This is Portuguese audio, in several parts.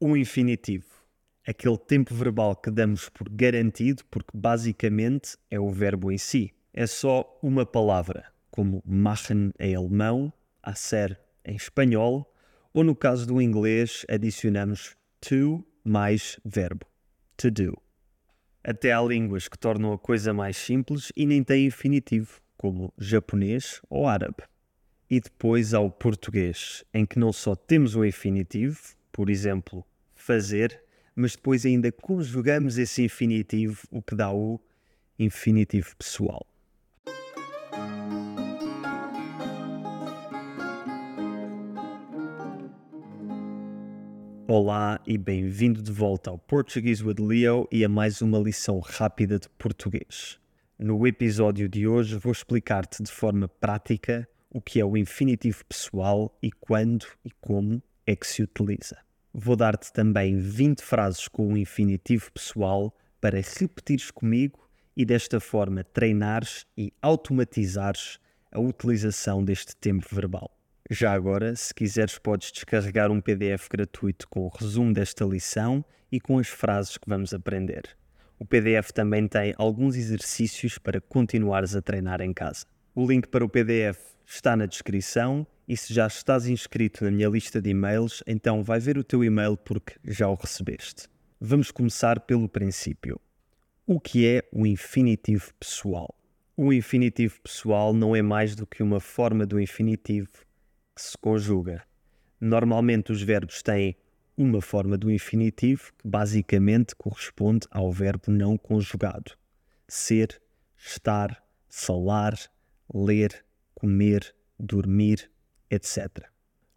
O infinitivo. Aquele tempo verbal que damos por garantido, porque basicamente é o verbo em si. É só uma palavra, como machen em alemão, hacer em espanhol, ou no caso do inglês, adicionamos to mais verbo, to do. Até há línguas que tornam a coisa mais simples e nem têm infinitivo, como japonês ou árabe. E depois há o português, em que não só temos o infinitivo, por exemplo, fazer, mas depois ainda conjugamos esse infinitivo, o que dá o infinitivo pessoal. Olá e bem-vindo de volta ao Português with Leo e a mais uma lição rápida de português. No episódio de hoje vou explicar-te de forma prática o que é o infinitivo pessoal e quando e como é que se utiliza. Vou dar-te também 20 frases com o infinitivo pessoal para repetires comigo e desta forma treinares e automatizares a utilização deste tempo verbal. Já agora, se quiseres, podes descarregar um PDF gratuito com o resumo desta lição e com as frases que vamos aprender. O PDF também tem alguns exercícios para continuares a treinar em casa. O link para o PDF está na descrição e se já estás inscrito na minha lista de e-mails, então vai ver o teu e-mail porque já o recebeste. Vamos começar pelo princípio. O que é o infinitivo pessoal? O infinitivo pessoal não é mais do que uma forma do infinitivo que se conjuga. Normalmente os verbos têm uma forma do infinitivo que basicamente corresponde ao verbo não conjugado: ser, estar, falar, ler, comer, dormir, etc.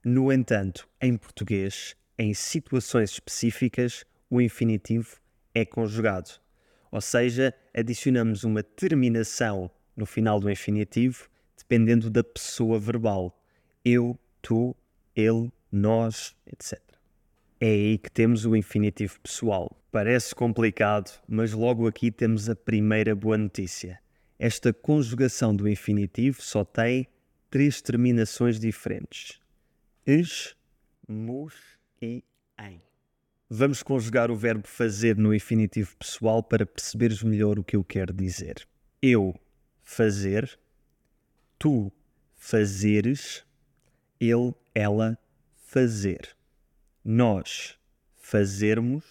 No entanto, em português, em situações específicas, o infinitivo é conjugado, ou seja, adicionamos uma terminação no final do infinitivo dependendo da pessoa verbal. Eu, tu, ele, nós, etc. É aí que temos o infinitivo pessoal. Parece complicado, mas logo aqui temos a primeira boa notícia esta conjugação do infinitivo só tem três terminações diferentes: es, mus e em. Vamos conjugar o verbo fazer no infinitivo pessoal para perceberes melhor o que eu quero dizer. Eu fazer, tu fazeres, ele, ela fazer. Nós fazermos,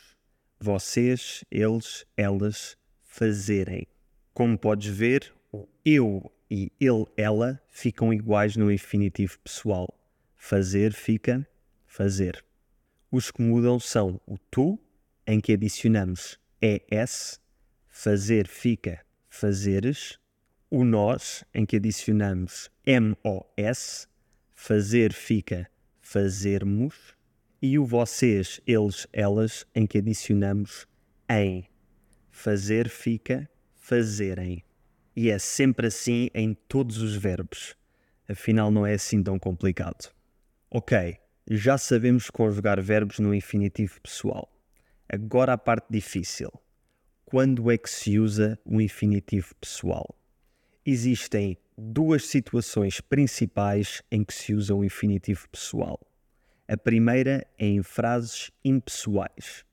vocês, eles, elas fazerem. Como podes ver, o eu e ele, ela ficam iguais no infinitivo pessoal. Fazer fica fazer. Os que mudam são o tu, em que adicionamos es, fazer fica fazeres, o nós, em que adicionamos mos, fazer fica fazermos, e o vocês, eles, elas, em que adicionamos em, fazer fica fazerem. E é sempre assim em todos os verbos. Afinal, não é assim tão complicado. Ok, já sabemos conjugar verbos no infinitivo pessoal. Agora a parte difícil. Quando é que se usa o infinitivo pessoal? Existem duas situações principais em que se usa o infinitivo pessoal. A primeira é em frases impessoais,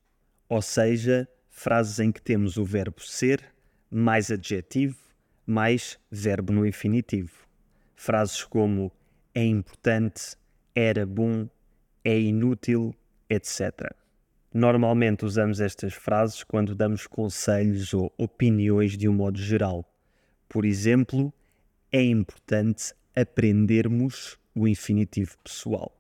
ou seja, frases em que temos o verbo ser mais adjetivo, mais verbo no infinitivo. Frases como é importante, era bom, é inútil, etc. Normalmente usamos estas frases quando damos conselhos ou opiniões de um modo geral. Por exemplo, é importante aprendermos o infinitivo pessoal.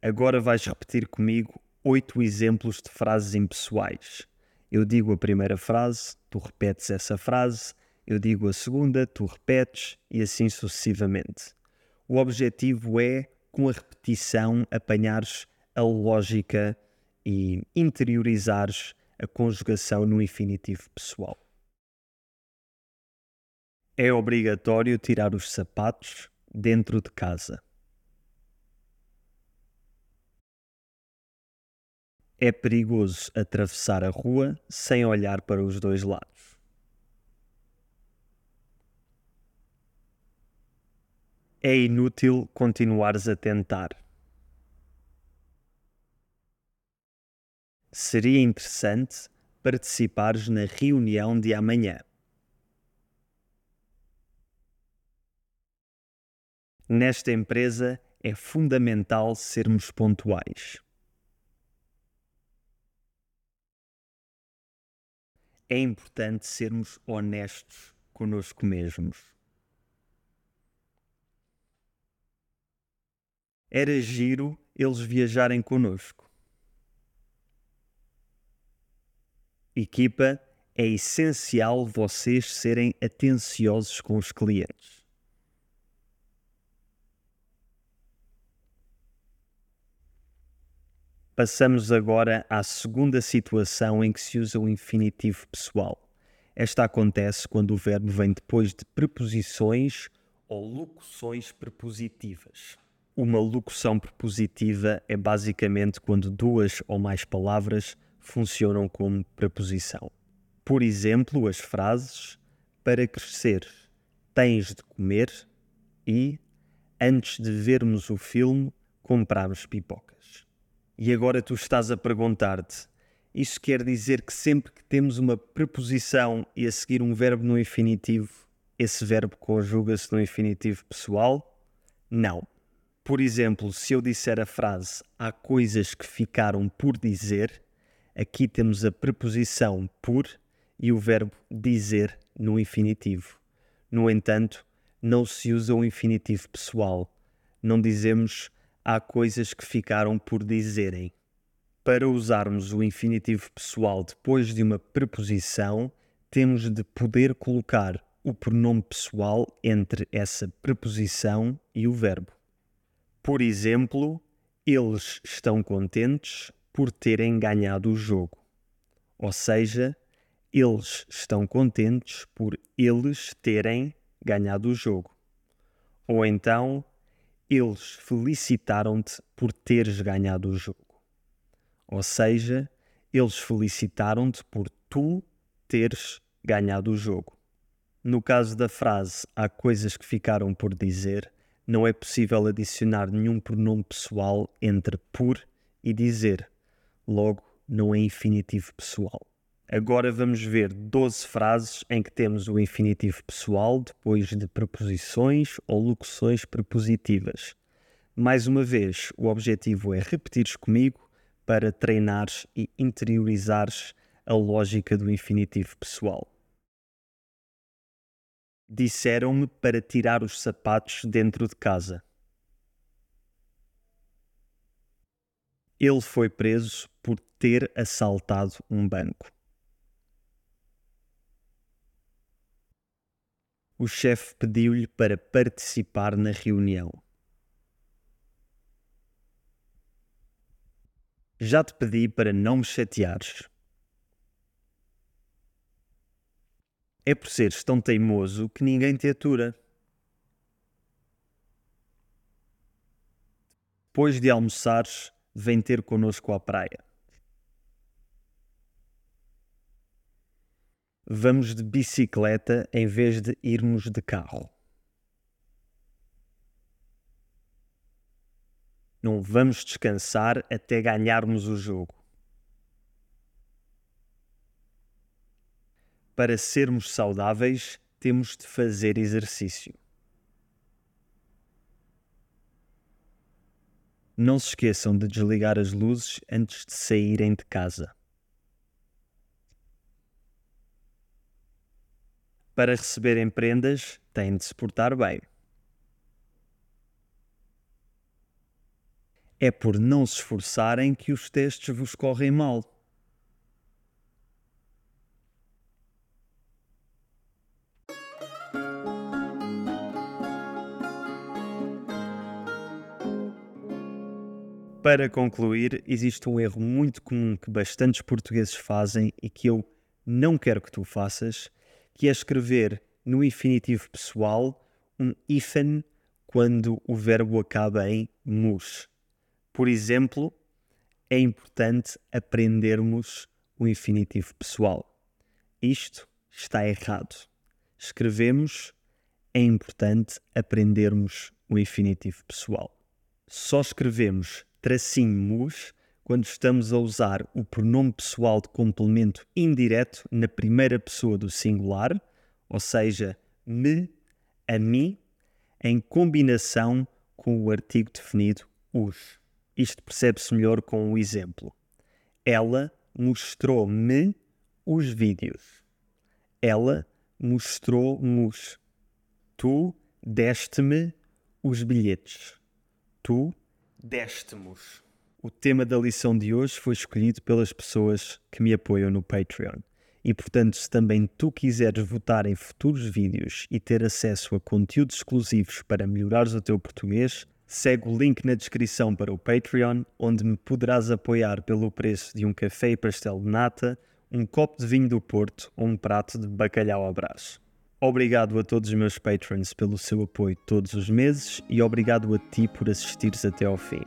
Agora vais repetir comigo oito exemplos de frases impessoais. Eu digo a primeira frase, tu repetes essa frase, eu digo a segunda, tu repetes e assim sucessivamente. O objetivo é, com a repetição, apanhares a lógica e interiorizares a conjugação no infinitivo pessoal. É obrigatório tirar os sapatos dentro de casa. É perigoso atravessar a rua sem olhar para os dois lados. É inútil continuares a tentar. Seria interessante participares na reunião de amanhã. Nesta empresa é fundamental sermos pontuais. É importante sermos honestos conosco mesmos. Era giro eles viajarem conosco. Equipa, é essencial vocês serem atenciosos com os clientes. Passamos agora à segunda situação em que se usa o infinitivo pessoal. Esta acontece quando o verbo vem depois de preposições ou locuções prepositivas. Uma locução prepositiva é basicamente quando duas ou mais palavras funcionam como preposição. Por exemplo, as frases para crescer tens de comer e antes de vermos o filme compramos pipocas. E agora tu estás a perguntar-te: isso quer dizer que sempre que temos uma preposição e a seguir um verbo no infinitivo, esse verbo conjuga-se no infinitivo pessoal? Não. Por exemplo, se eu disser a frase há coisas que ficaram por dizer, aqui temos a preposição por e o verbo dizer no infinitivo. No entanto, não se usa o infinitivo pessoal. Não dizemos há coisas que ficaram por dizerem. Para usarmos o infinitivo pessoal depois de uma preposição, temos de poder colocar o pronome pessoal entre essa preposição e o verbo. Por exemplo, eles estão contentes por terem ganhado o jogo. Ou seja, eles estão contentes por eles terem ganhado o jogo. Ou então, eles felicitaram-te por teres ganhado o jogo. Ou seja, eles felicitaram-te por tu teres ganhado o jogo. No caso da frase há coisas que ficaram por dizer, não é possível adicionar nenhum pronome pessoal entre por e dizer. Logo, não é infinitivo pessoal. Agora vamos ver 12 frases em que temos o infinitivo pessoal depois de preposições ou locuções prepositivas. Mais uma vez, o objetivo é repetires comigo para treinares e interiorizares a lógica do infinitivo pessoal. Disseram-me para tirar os sapatos dentro de casa. Ele foi preso por ter assaltado um banco. o chefe pediu-lhe para participar na reunião. Já te pedi para não me chateares. É por seres tão teimoso que ninguém te atura. Depois de almoçares, vem ter connosco à praia. vamos de bicicleta em vez de irmos de carro. Não vamos descansar até ganharmos o jogo. Para sermos saudáveis, temos de fazer exercício. Não se esqueçam de desligar as luzes antes de saírem de casa. Para receberem prendas, têm de se portar bem. É por não se esforçarem que os testes vos correm mal. Para concluir, existe um erro muito comum que bastantes portugueses fazem e que eu não quero que tu faças, que é escrever no infinitivo pessoal um hífen quando o verbo acaba em mus. Por exemplo, é importante aprendermos o infinitivo pessoal. Isto está errado. Escrevemos é importante aprendermos o infinitivo pessoal. Só escrevemos tracinho mus quando estamos a usar o pronome pessoal de complemento indireto na primeira pessoa do singular, ou seja, me, a mim, em combinação com o artigo definido os. Isto percebe-se melhor com o exemplo. Ela mostrou-me os vídeos. Ela mostrou-nos. Tu deste-me os bilhetes. Tu deste-nos. O tema da lição de hoje foi escolhido pelas pessoas que me apoiam no Patreon. E portanto, se também tu quiseres votar em futuros vídeos e ter acesso a conteúdos exclusivos para melhorares o teu português, segue o link na descrição para o Patreon, onde me poderás apoiar pelo preço de um café e pastel de nata, um copo de vinho do Porto ou um prato de bacalhau à brás. Obrigado a todos os meus patrons pelo seu apoio todos os meses e obrigado a ti por assistires até ao fim.